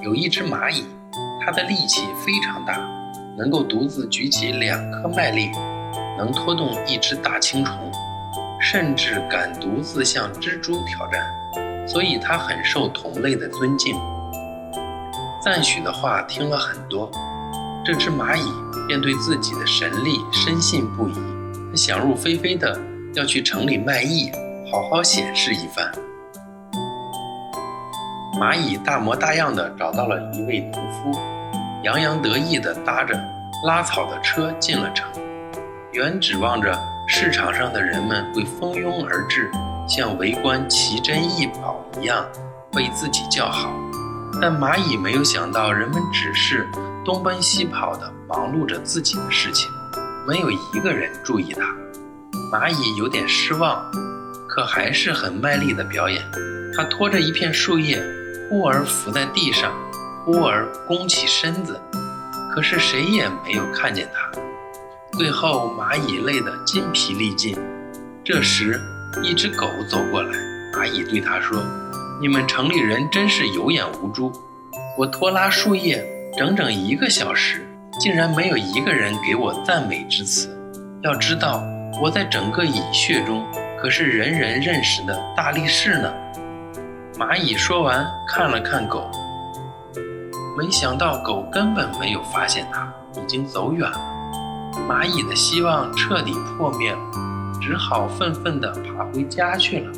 有一只蚂蚁，它的力气非常大，能够独自举起两颗麦粒，能拖动一只大青虫，甚至敢独自向蜘蛛挑战，所以它很受同类的尊敬。赞许的话听了很多，这只蚂蚁便对自己的神力深信不疑，它想入非非的要去城里卖艺，好好显示一番。蚂蚁大模大样的找到了一位农夫，洋洋得意的搭着拉草的车进了城，原指望着市场上的人们会蜂拥而至，像围观奇珍异宝一样为自己叫好，但蚂蚁没有想到，人们只是东奔西跑的忙碌着自己的事情，没有一个人注意它。蚂蚁有点失望，可还是很卖力的表演，它拖着一片树叶。忽而伏在地上，忽而弓起身子，可是谁也没有看见他。最后，蚂蚁累得筋疲力尽。这时，一只狗走过来，蚂蚁对他说：“你们城里人真是有眼无珠！我拖拉树叶整整一个小时，竟然没有一个人给我赞美之词。要知道，我在整个蚁穴中可是人人认识的大力士呢。”蚂蚁说完，看了看狗，没想到狗根本没有发现它，已经走远了。蚂蚁的希望彻底破灭了，只好愤愤地爬回家去了。